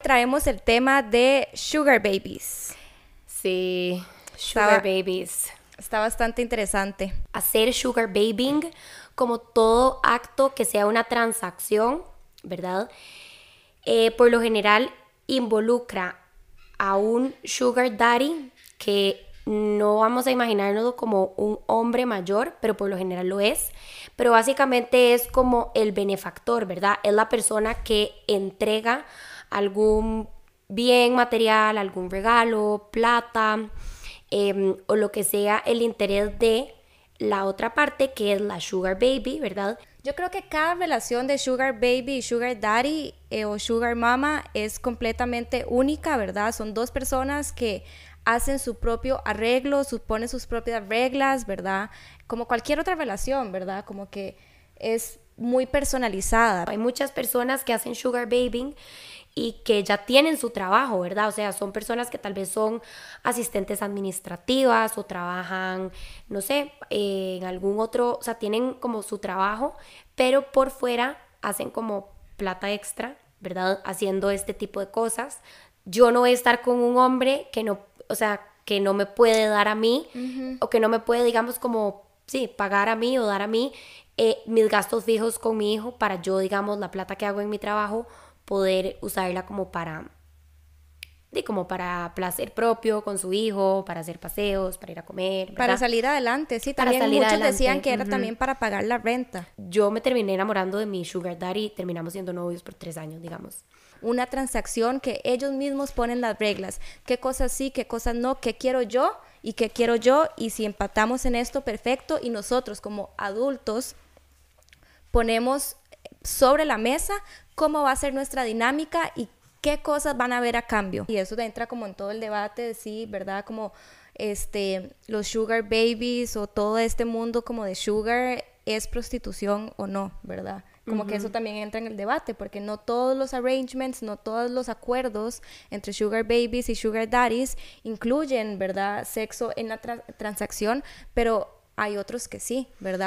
traemos el tema de sugar babies. Sí, sugar babies. Está bastante interesante. Hacer sugar babying como todo acto que sea una transacción, ¿verdad? Eh, por lo general involucra a un sugar daddy que no vamos a imaginarnos como un hombre mayor, pero por lo general lo es. Pero básicamente es como el benefactor, ¿verdad? Es la persona que entrega algún bien material, algún regalo, plata em, o lo que sea el interés de la otra parte que es la sugar baby, ¿verdad? Yo creo que cada relación de sugar baby y sugar daddy eh, o sugar mama es completamente única, ¿verdad? Son dos personas que hacen su propio arreglo, suponen sus propias reglas, ¿verdad? Como cualquier otra relación, ¿verdad? Como que es muy personalizada. Hay muchas personas que hacen sugar babying y que ya tienen su trabajo, ¿verdad? O sea, son personas que tal vez son asistentes administrativas o trabajan, no sé, en algún otro, o sea, tienen como su trabajo, pero por fuera hacen como plata extra, ¿verdad? Haciendo este tipo de cosas. Yo no voy a estar con un hombre que no, o sea, que no me puede dar a mí o que no me puede, digamos, como, sí, pagar a mí o dar a mí eh, mis gastos fijos con mi hijo para yo, digamos, la plata que hago en mi trabajo poder usarla como para de como para placer propio con su hijo, para hacer paseos, para ir a comer. Para salir adelante, sí, también muchos decían que era también para pagar la renta. Yo me terminé enamorando de mi sugar daddy terminamos siendo novios por tres años, digamos. Una transacción que ellos mismos ponen las reglas, qué cosas sí, qué cosas no, qué quiero yo y qué quiero yo, y si empatamos en esto, perfecto, y nosotros como adultos ponemos sobre la mesa cómo va a ser nuestra dinámica y qué cosas van a haber a cambio. Y eso entra como en todo el debate de sí, ¿verdad? Como este, los sugar babies o todo este mundo como de sugar es prostitución o no, ¿verdad? Como que eso también entra en el debate, porque no todos los arrangements, no todos los acuerdos entre sugar babies y sugar daddies incluyen, ¿verdad? Sexo en la transacción, pero hay otros que sí, ¿verdad?